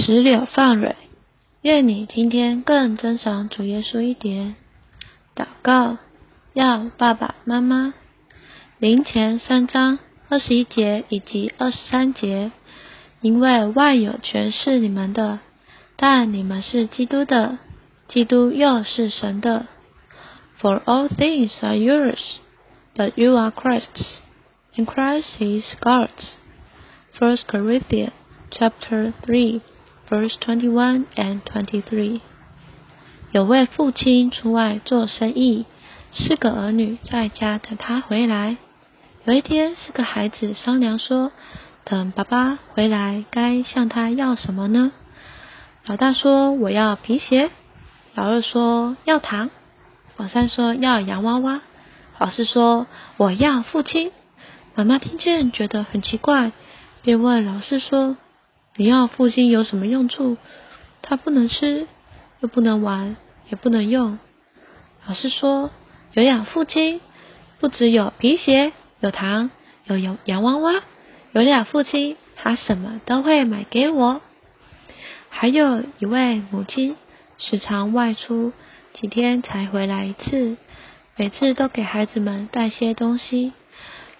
石榴放蕊，愿你今天更珍赏主耶稣一点。祷告，要爸爸妈妈。灵前三章二十一节以及二十三节，因为万有全是你们的，但你们是基督的，基督又是神的。For all things are yours, but you are Christ's, and Christ is God's. First Corinthians chapter three. Verse twenty-one and twenty-three。有位父亲出外做生意，四个儿女在家等他回来。有一天，四个孩子商量说：“等爸爸回来，该向他要什么呢？”老大说：“我要皮鞋。”老二说：“要糖。”老三说：“要洋娃娃。”老四说：“我要父亲。”妈妈听见觉得很奇怪，便问老四说。你要父亲有什么用处？他不能吃，又不能玩，也不能用。老师说，有养父亲，不只有皮鞋、有糖、有洋洋娃娃，有养父亲，他什么都会买给我。还有一位母亲，时常外出，几天才回来一次，每次都给孩子们带些东西。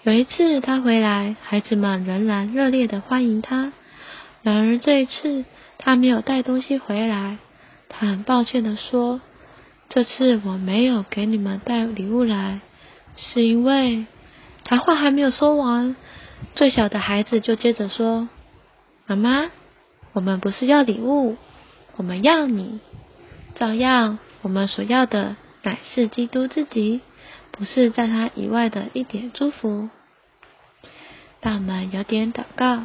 有一次他回来，孩子们仍然热烈的欢迎他。然而这一次，他没有带东西回来。他很抱歉的说：“这次我没有给你们带礼物来，是因为……”他话还没有说完，最小的孩子就接着说：“妈妈，我们不是要礼物，我们要你。照样，我们所要的乃是基督自己，不是在他以外的一点祝福。”大门有点祷告。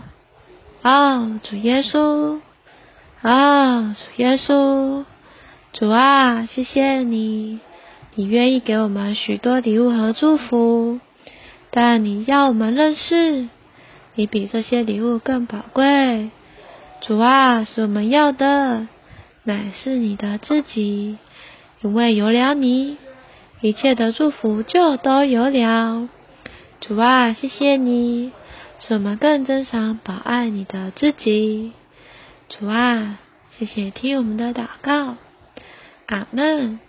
哦，主耶稣，哦，主耶稣，主啊，谢谢你，你愿意给我们许多礼物和祝福，但你要我们认识，你比这些礼物更宝贵。主啊，是我们要的，乃是你的自己，因为有了你，一切的祝福就都有了。主啊，谢谢你。使我们更珍赏、保爱你的自己，主啊，谢谢听我们的祷告，阿门。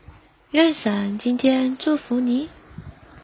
愿神今天祝福你。